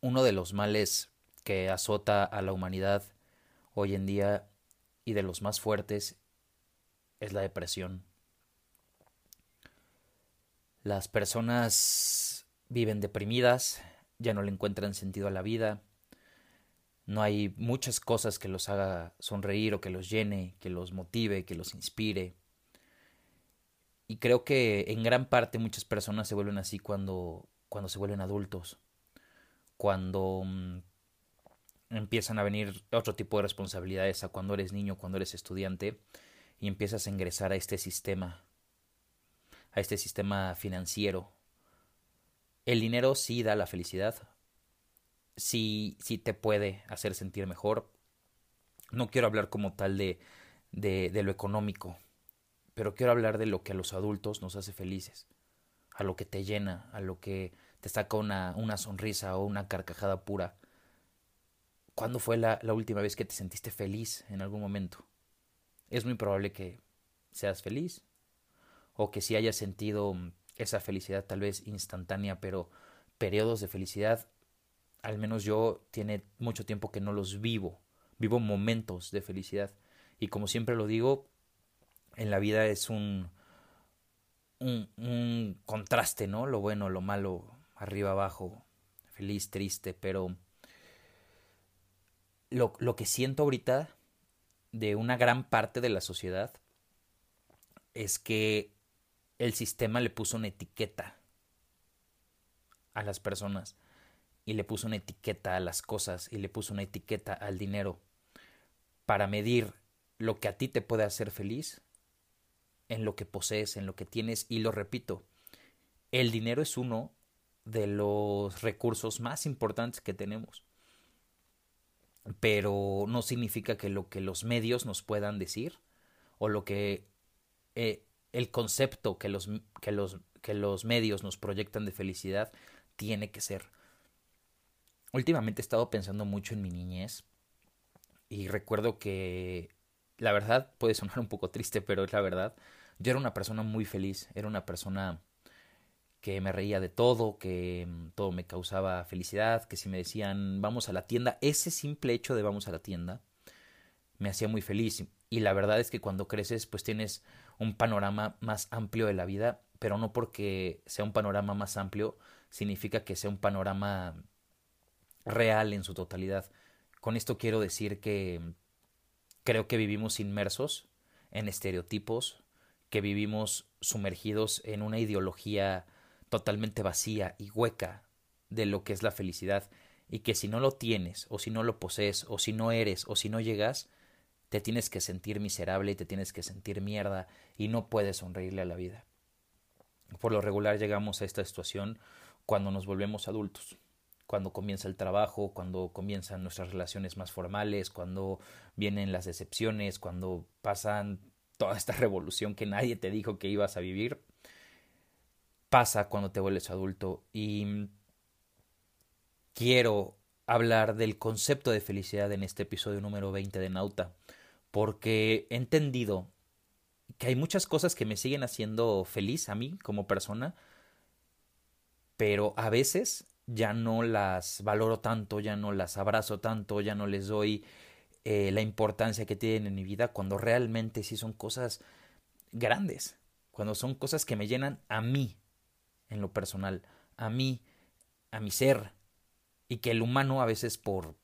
uno de los males que azota a la humanidad hoy en día y de los más fuertes es la depresión. Las personas viven deprimidas, ya no le encuentran sentido a la vida, no hay muchas cosas que los haga sonreír o que los llene, que los motive, que los inspire. Y creo que en gran parte muchas personas se vuelven así cuando, cuando se vuelven adultos, cuando mm, empiezan a venir otro tipo de responsabilidades a cuando eres niño, cuando eres estudiante, y empiezas a ingresar a este sistema, a este sistema financiero. El dinero sí da la felicidad, sí, sí te puede hacer sentir mejor. No quiero hablar como tal de, de, de lo económico, pero quiero hablar de lo que a los adultos nos hace felices, a lo que te llena, a lo que te saca una, una sonrisa o una carcajada pura. ¿Cuándo fue la, última vez que te sentiste feliz en algún momento? Es muy probable que seas feliz o que si hayas sentido esa felicidad tal vez instantánea, pero periodos de felicidad, al menos yo tiene mucho tiempo que no los vivo, vivo momentos de felicidad. Y como siempre lo digo, en la vida es un, un, un contraste, ¿no? Lo bueno, lo malo, arriba, abajo, feliz, triste, pero lo, lo que siento ahorita de una gran parte de la sociedad es que el sistema le puso una etiqueta a las personas y le puso una etiqueta a las cosas y le puso una etiqueta al dinero para medir lo que a ti te puede hacer feliz en lo que posees, en lo que tienes. Y lo repito, el dinero es uno de los recursos más importantes que tenemos pero no significa que lo que los medios nos puedan decir o lo que eh, el concepto que los, que, los, que los medios nos proyectan de felicidad tiene que ser. Últimamente he estado pensando mucho en mi niñez y recuerdo que la verdad puede sonar un poco triste, pero es la verdad. Yo era una persona muy feliz, era una persona que me reía de todo, que mm, todo me causaba felicidad, que si me decían vamos a la tienda, ese simple hecho de vamos a la tienda me hacía muy feliz. Y la verdad es que cuando creces pues tienes un panorama más amplio de la vida, pero no porque sea un panorama más amplio significa que sea un panorama real en su totalidad. Con esto quiero decir que creo que vivimos inmersos en estereotipos, que vivimos sumergidos en una ideología totalmente vacía y hueca de lo que es la felicidad y que si no lo tienes o si no lo posees o si no eres o si no llegas, te tienes que sentir miserable y te tienes que sentir mierda y no puedes sonreírle a la vida. Por lo regular llegamos a esta situación cuando nos volvemos adultos, cuando comienza el trabajo, cuando comienzan nuestras relaciones más formales, cuando vienen las decepciones, cuando pasan toda esta revolución que nadie te dijo que ibas a vivir pasa cuando te vuelves adulto y quiero hablar del concepto de felicidad en este episodio número 20 de Nauta, porque he entendido que hay muchas cosas que me siguen haciendo feliz a mí como persona, pero a veces ya no las valoro tanto, ya no las abrazo tanto, ya no les doy eh, la importancia que tienen en mi vida cuando realmente sí son cosas grandes, cuando son cosas que me llenan a mí, en lo personal, a mí, a mi ser, y que el humano a veces por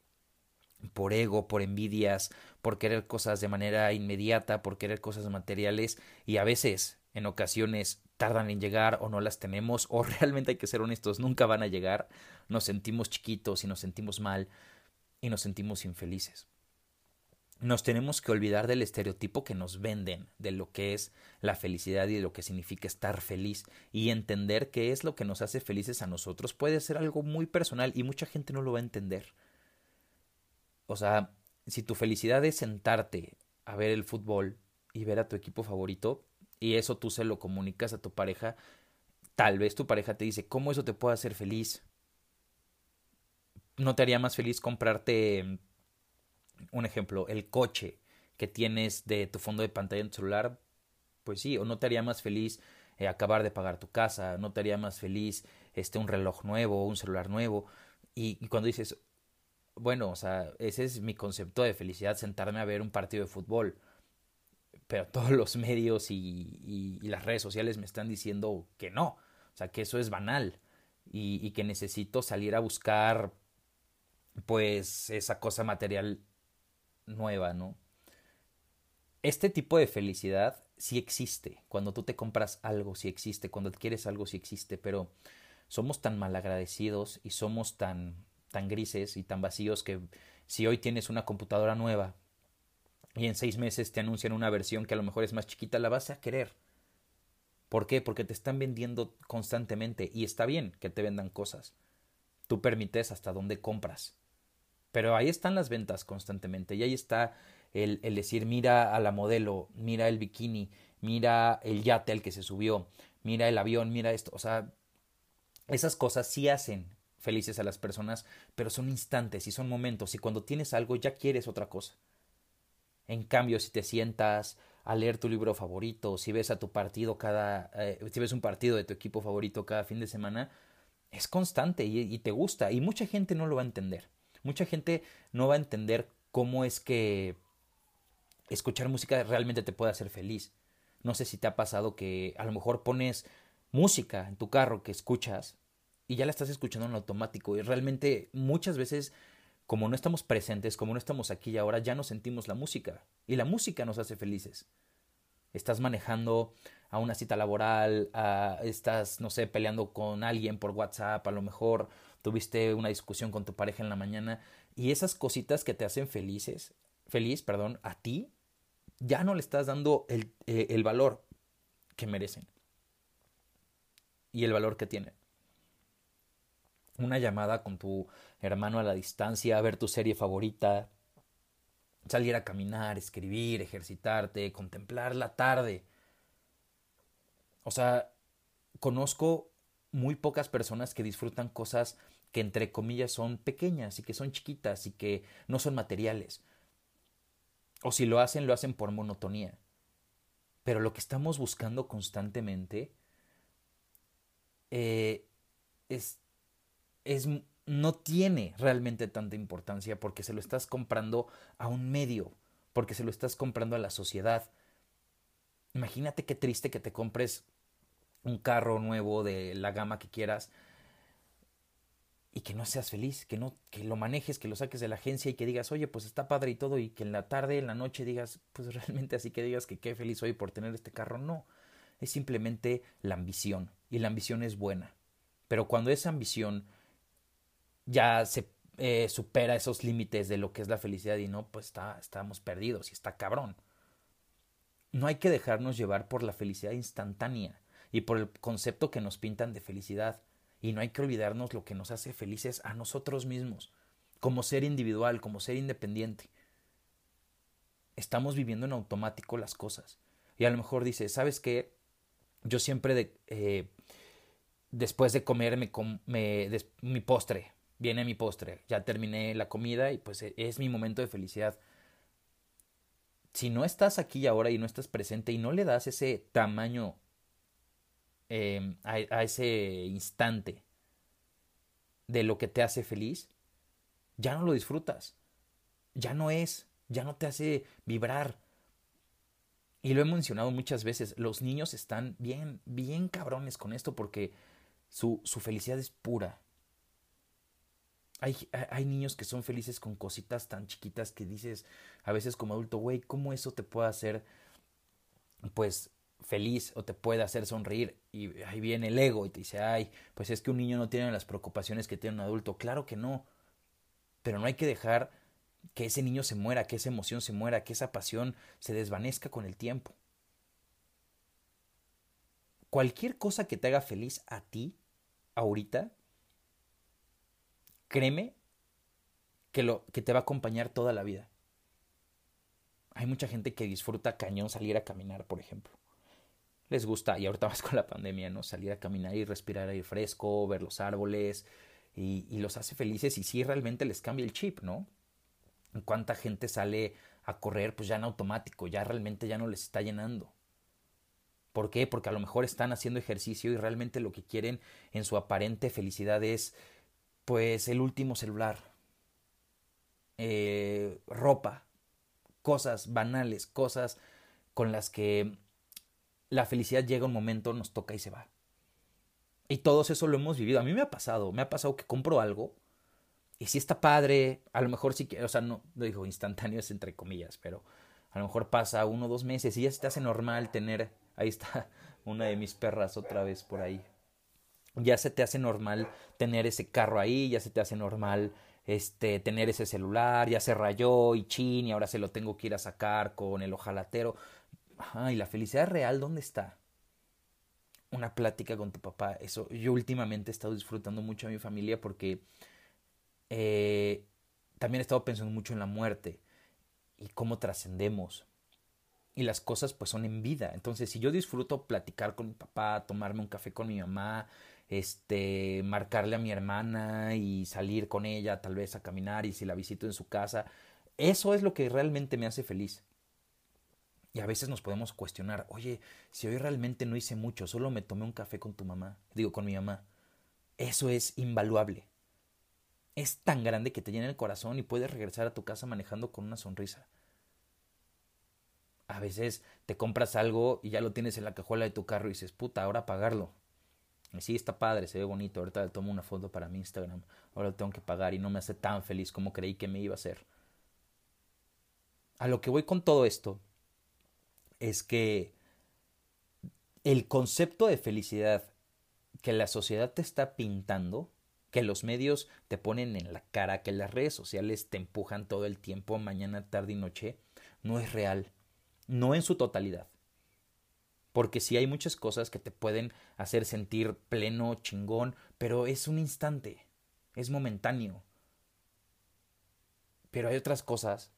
por ego, por envidias, por querer cosas de manera inmediata, por querer cosas materiales y a veces, en ocasiones, tardan en llegar o no las tenemos o realmente hay que ser honestos, nunca van a llegar, nos sentimos chiquitos y nos sentimos mal y nos sentimos infelices nos tenemos que olvidar del estereotipo que nos venden de lo que es la felicidad y de lo que significa estar feliz y entender qué es lo que nos hace felices a nosotros puede ser algo muy personal y mucha gente no lo va a entender. O sea, si tu felicidad es sentarte a ver el fútbol y ver a tu equipo favorito y eso tú se lo comunicas a tu pareja, tal vez tu pareja te dice, ¿cómo eso te puede hacer feliz? ¿No te haría más feliz comprarte un ejemplo, el coche que tienes de tu fondo de pantalla en tu celular, pues sí, o no te haría más feliz eh, acabar de pagar tu casa, no te haría más feliz este un reloj nuevo, un celular nuevo. Y, cuando dices, bueno, o sea, ese es mi concepto de felicidad, sentarme a ver un partido de fútbol. Pero todos los medios y, y, y las redes sociales me están diciendo que no. O sea, que eso es banal. Y, que necesito salir a buscar, pues, esa cosa material nueva, ¿no? Este tipo de felicidad sí existe. Cuando tú te compras algo, sí existe. Cuando adquieres algo, sí existe. Pero somos tan malagradecidos y somos tan tan grises y tan vacíos que si hoy tienes una computadora nueva y en seis meses te anuncian una versión que a lo mejor es más chiquita, la vas a querer. ¿Por qué? Porque te están vendiendo constantemente y está bien que te vendan cosas. Tú permites hasta dónde compras. Pero ahí están las ventas constantemente y ahí está el, decir mira a la modelo, mira el bikini, mira el yate al que se subió, mira el avión, mira esto. O sea, esas cosas sí hacen felices a las personas, pero son instantes y son momentos y cuando tienes algo ya quieres otra cosa. En cambio, si te sientas a leer tu libro favorito, si ves a tu partido cada, eh, si ves un partido de tu equipo favorito cada fin de semana, es constante y te gusta y mucha gente no lo va a entender. Mucha gente no va a entender cómo es que escuchar música realmente te puede hacer feliz. No sé si te ha pasado que a lo mejor pones música en tu carro que escuchas y ya la estás escuchando en automático y realmente muchas veces como no estamos presentes, como no estamos aquí y ahora, ya no sentimos la música y la música nos hace felices. Estás manejando a una cita laboral, a, estás, no sé, peleando con alguien por WhatsApp, a lo mejor tuviste una discusión con tu pareja en la mañana y esas cositas que te hacen felices, feliz, perdón, a ti, ya no le estás dando el, eh, el valor que merecen y el valor que tienen una llamada con tu hermano a la distancia, ver tu serie favorita, salir a caminar, escribir, ejercitarte, contemplar la tarde. O sea, conozco muy pocas personas que disfrutan cosas que entre comillas son pequeñas y que son chiquitas y que no son materiales. O si lo hacen, lo hacen por monotonía. Pero lo que estamos buscando constantemente eh, es es, no tiene realmente tanta importancia porque se lo estás comprando a un medio, porque se lo estás comprando a la sociedad. Imagínate qué triste que te compres un carro nuevo de la gama que quieras y que no seas feliz, que no que lo manejes, que lo saques de la agencia y que digas, "Oye, pues está padre y todo" y que en la tarde, en la noche digas, "Pues realmente así que digas que qué feliz soy por tener este carro." No, es simplemente la ambición y la ambición es buena. Pero cuando esa ambición ya se eh, supera esos límites de lo que es la felicidad y no, pues está, estamos perdidos y está cabrón. No hay que dejarnos llevar por la felicidad instantánea y por el concepto que nos pintan de felicidad. Y no hay que olvidarnos lo que nos hace felices a nosotros mismos, como ser individual, como ser independiente. Estamos viviendo en automático las cosas. Y a lo mejor dices, ¿sabes qué? Yo siempre eh, después de comer mi postre viene mi postre, ya terminé la comida y pues e, es mi momento de felicidad. Si no estás aquí ahora y no estás presente y no le das ese tamaño em, a, ese instante de lo que te hace feliz, ya no lo disfrutas, ya no es, ya no te hace vibrar. Y lo he mencionado muchas veces, los niños están bien, bien cabrones con esto porque su, su felicidad es pura, hay, hay, niños que son felices con cositas tan chiquitas que dices a veces como adulto, güey, ¿cómo eso te puede hacer pues feliz o te puede hacer sonreír? Y ahí viene el ego y te dice, ay, pues es que un niño no tiene las preocupaciones que tiene un adulto. Claro que no. Pero no hay que dejar que ese niño se muera, que esa emoción se muera, que esa pasión se desvanezca con el tiempo. Cualquier cosa que te haga feliz a ti, ahorita, créeme que, lo, que te va a acompañar toda la vida. Hay mucha gente que disfruta cañón salir a caminar, por ejemplo. Les gusta, y ahorita más con la pandemia, ¿no? Salir a caminar y respirar aire fresco, ver los árboles, y, los hace felices y sí realmente les cambia el chip, ¿no? ¿Cuánta gente sale a correr pues ya en automático, ya realmente ya no les está llenando? ¿Por qué? Porque a lo mejor están haciendo ejercicio y realmente lo que quieren en su aparente felicidad es pues el último celular, eh, ropa, cosas banales, cosas con las que la felicidad llega un momento, nos toca y se va. Y todos eso lo hemos vivido. A mí me ha pasado, me ha pasado que compro algo y si está padre, a lo mejor sí que, o sea, no, lo digo instantáneo es entre comillas, pero a lo mejor pasa uno o dos meses y ya se te hace normal tener, ahí está una de mis perras otra vez por ahí. Ya se te hace normal tener ese carro ahí, ya se te hace normal este tener ese celular, ya se rayó y chin y ahora se lo tengo que ir a sacar con el ojalatero. Ay, la felicidad real dónde está? Una plática con tu papá. Eso yo últimamente he estado disfrutando mucho a mi familia porque eh, también he estado pensando mucho en la muerte y cómo trascendemos. Y las cosas pues son en vida. Entonces, si yo disfruto platicar con mi papá, tomarme un café con mi mamá, este, marcarle a mi hermana y salir con ella tal vez a caminar y si la visito en su casa, eso es lo que realmente me hace feliz. Y a veces nos podemos cuestionar, oye, si hoy realmente no hice mucho, solo me tomé un café con tu mamá, digo, con mi mamá. Eso es invaluable es tan grande que te llena el corazón y puedes regresar a tu casa manejando con una sonrisa. A veces te compras algo y ya lo tienes en la cajuela de tu carro y dices, puta, ahora pagarlo. Y sí, está padre, se ve bonito. Ahorita le tomo una foto para mi Instagram. Ahora lo tengo que pagar y no me hace tan feliz como creí que me iba a hacer. A lo que voy con todo esto es que el concepto de felicidad que la sociedad te está pintando que los medios te ponen en la cara, que las redes sociales te empujan todo el tiempo, mañana, tarde y noche, no es real, no en su totalidad. Porque sí hay muchas cosas que te pueden hacer sentir pleno, chingón, pero es un instante, es momentáneo. Pero hay otras cosas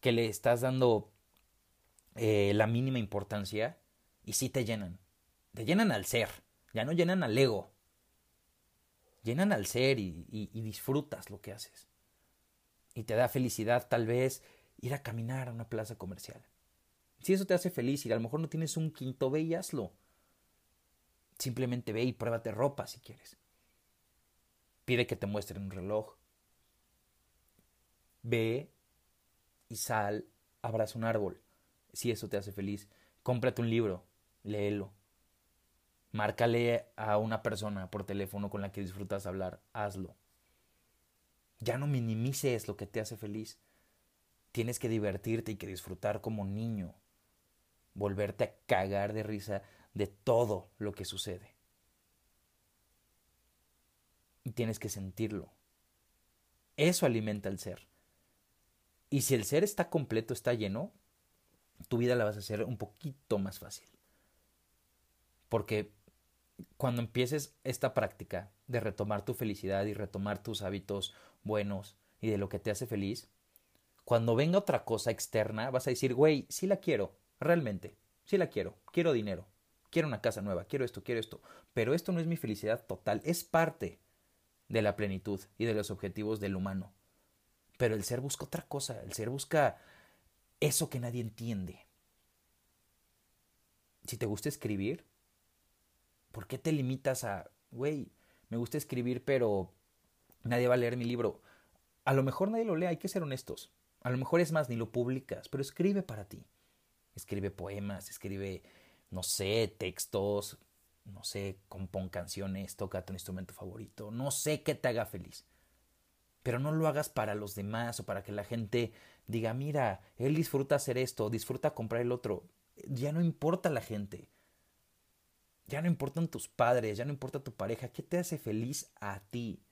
que le estás dando eh, la mínima importancia y sí te llenan. Te llenan al ser, ya no llenan al ego llenan al ser y, disfrutas lo que haces. Y te da felicidad tal vez ir a caminar a una plaza comercial. Si eso te hace feliz y a lo mejor no tienes un quinto, ve y hazlo. Simplemente ve y pruébate ropa si quieres. Pide que te muestren un reloj. Ve y sal, abraza un árbol. Si eso te hace feliz, cómprate un libro, léelo. Márcale a una persona por teléfono con la que disfrutas hablar, hazlo. Ya no minimices lo que te hace feliz. Tienes que divertirte y que disfrutar como niño. Volverte a cagar de risa de todo lo que sucede. Y tienes que sentirlo. Eso alimenta el ser. Y si el ser está completo, está lleno, tu vida la vas a hacer un poquito más fácil. Porque cuando empieces esta práctica de retomar tu felicidad y retomar tus hábitos buenos y de lo que te hace feliz, cuando venga otra cosa externa, vas a decir, güey, sí la quiero, realmente, sí la quiero, quiero dinero, quiero una casa nueva, quiero esto, quiero esto, pero esto no es mi felicidad total, es parte de la plenitud y de los objetivos del humano. Pero el ser busca otra cosa, el ser busca eso que nadie entiende. Si te gusta escribir, ¿Por qué te limitas a, güey, me gusta escribir, pero nadie va a leer mi libro? A lo mejor nadie lo lee, hay que ser honestos. A lo mejor es más, ni lo publicas, pero escribe para ti. Escribe poemas, escribe, no sé, textos, no sé, compón canciones, toca tu instrumento favorito, no sé qué te haga feliz. Pero no lo hagas para los demás o para que la gente diga, mira, él disfruta hacer esto, disfruta comprar el otro. Ya no importa la gente. Ya no importan tus padres, ya no importa tu pareja. ¿Qué te hace feliz a ti?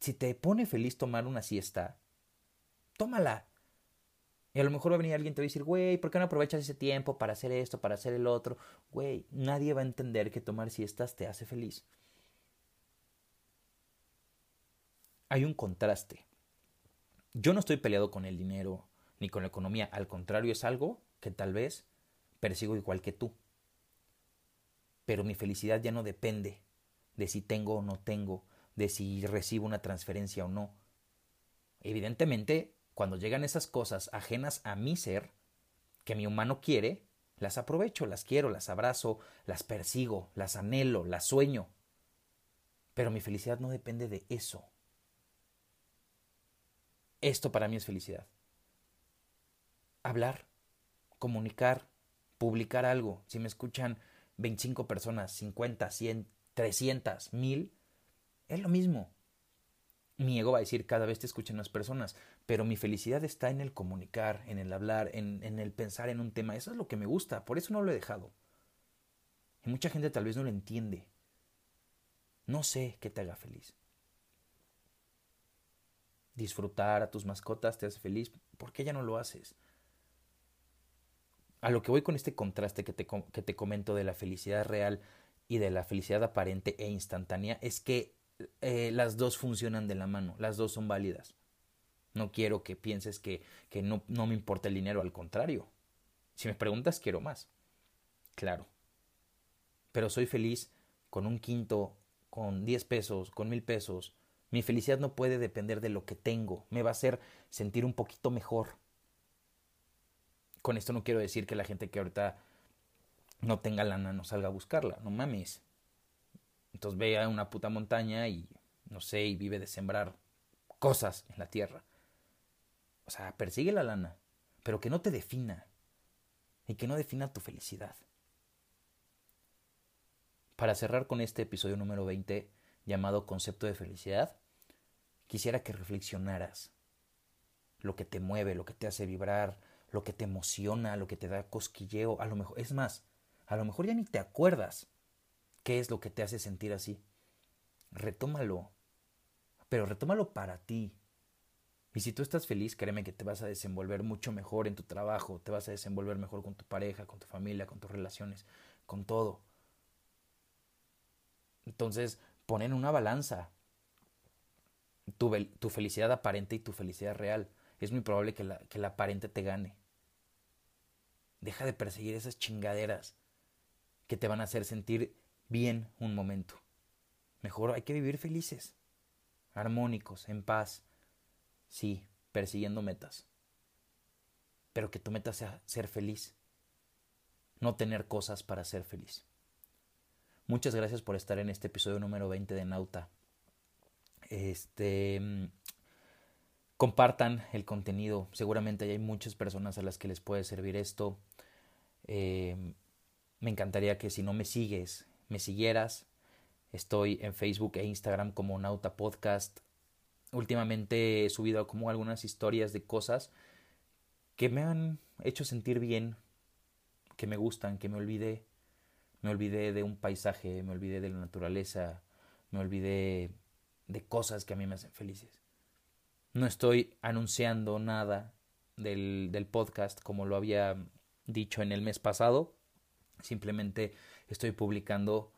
Si te pone feliz tomar una siesta, tómala. Y a lo mejor va a venir alguien y te va a decir, güey, ¿por qué no aprovechas ese tiempo para hacer esto, para hacer el otro? Güey, nadie va a entender que tomar siestas te hace feliz. Hay un contraste. Yo no estoy peleado con el dinero ni con la economía, al contrario, es algo que tal vez persigo igual que tú pero mi felicidad ya no depende de si tengo o no tengo, de si recibo una transferencia o no. Evidentemente, cuando llegan esas cosas ajenas a mi ser, que mi humano quiere, las aprovecho, las quiero, las abrazo, las persigo, las anhelo, las sueño. Pero mi felicidad no depende de eso. Esto para mí es felicidad. Hablar, comunicar, publicar algo. Si me escuchan 25 personas, 50, 100, 300, 1000, es lo mismo. Mi ego va a decir cada vez te escuchan más personas, pero mi felicidad está en el comunicar, en el hablar, en, en el pensar en un tema. Eso es lo que me gusta, por eso no lo he dejado. Y mucha gente tal vez no lo entiende. No sé qué te haga feliz. Disfrutar a tus mascotas te hace feliz. ¿Por qué ya no lo haces? A lo que voy con este contraste que te, que te comento de la felicidad real y de la felicidad aparente e instantánea es que eh, las dos funcionan de la mano, las dos son válidas. No quiero que pienses que, que no, no me importa el dinero, al contrario. Si me preguntas, quiero más. Claro. Pero soy feliz con un quinto, con diez pesos, con mil pesos. Mi felicidad no puede depender de lo que tengo. Me va a hacer sentir un poquito mejor. Con esto no quiero decir que la gente que ahorita no tenga lana no salga a buscarla. No mames. Entonces ve a una puta montaña y, no sé, y vive de sembrar cosas en la tierra. O sea, persigue la lana, pero que no te defina y que no defina tu felicidad. Para cerrar con este episodio número 20 llamado Concepto de Felicidad, quisiera que reflexionaras lo que te mueve, lo que te hace vibrar, lo que te emociona, lo que te da cosquilleo, a lo mejor, es más, a lo mejor ya ni te acuerdas ¿Qué es lo que te hace sentir así? Retómalo. Pero retómalo para ti. Y si tú estás feliz, créeme que te vas a desenvolver mucho mejor en tu trabajo, te vas a desenvolver mejor con tu pareja, con tu familia, con tus relaciones, con todo. Entonces, pon en una balanza tu, felicidad aparente y tu felicidad real. Es muy probable que la, que la aparente te gane. Deja de perseguir esas chingaderas que te van a hacer sentir bien un momento. Mejor hay que vivir felices, armónicos, en paz. Sí, persiguiendo metas. Pero que tu meta sea ser feliz, no tener cosas para ser feliz. Muchas gracias por estar en este episodio número 20 de Nauta. Este compartan el contenido. Seguramente hay muchas personas a las que les puede servir esto. Eh, me encantaría que si no me sigues me siguieras. Estoy en Facebook e Instagram como Nauta Podcast. Últimamente he subido como algunas historias de cosas que me han hecho sentir bien, que me gustan, que me olvidé. Me olvidé de un paisaje, me olvidé de la naturaleza, me olvidé de cosas que a mí me hacen felices. No estoy anunciando nada del, del podcast como lo había dicho en el mes pasado. Simplemente estoy publicando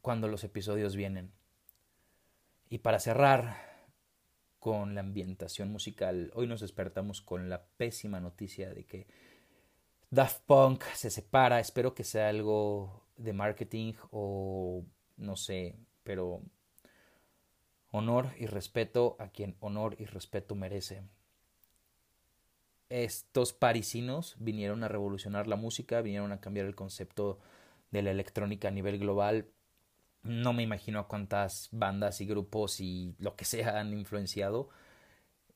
cuando los episodios vienen. Y para cerrar con la ambientación musical, hoy nos despertamos con la pésima noticia de que Daft Punk se separa. Espero que sea algo de marketing o no sé, pero honor y respeto a quien honor y respeto merece. Estos parisinos vinieron a revolucionar la música, vinieron a cambiar el concepto de la electrónica a nivel global. No me imagino a cuántas bandas y grupos y lo que sea han influenciado.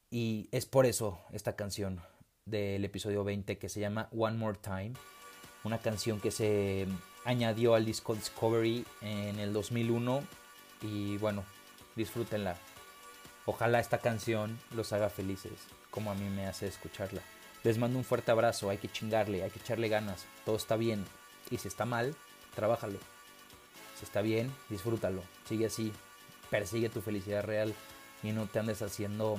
Y es por eso esta canción del episodio 20 que se llama One More Time. Una canción que se añadió al disco Discovery en el 2001. Y bueno, disfrútenla. Ojalá esta canción los haga felices como a mí me hace escucharla. Les mando un fuerte abrazo, hay que chingarle, hay que echarle ganas, todo está bien. Y si está mal, trabájalo. Si está bien, disfrútalo, sigue así, persigue tu felicidad real y no te andes haciendo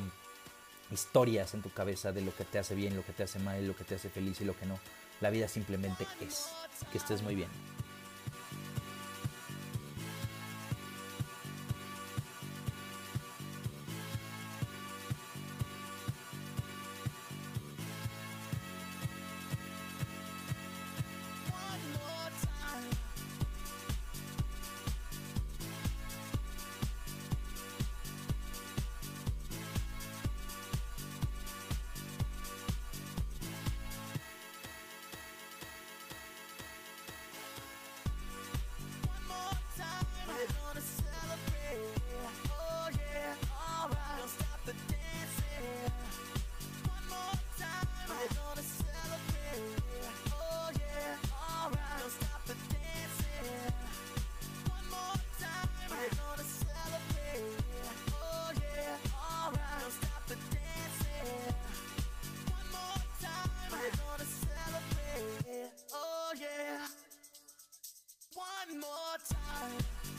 historias en tu cabeza de lo que te hace bien, lo que te hace mal, lo que te hace feliz y lo que no. La vida simplemente es. Que estés muy bien. One more time.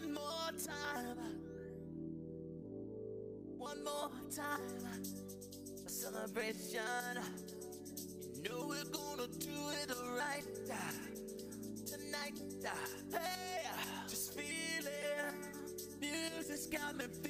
One more time. One more time. A celebration. You know we're gonna do it right tonight. Hey, just feel it. Music's got me feeling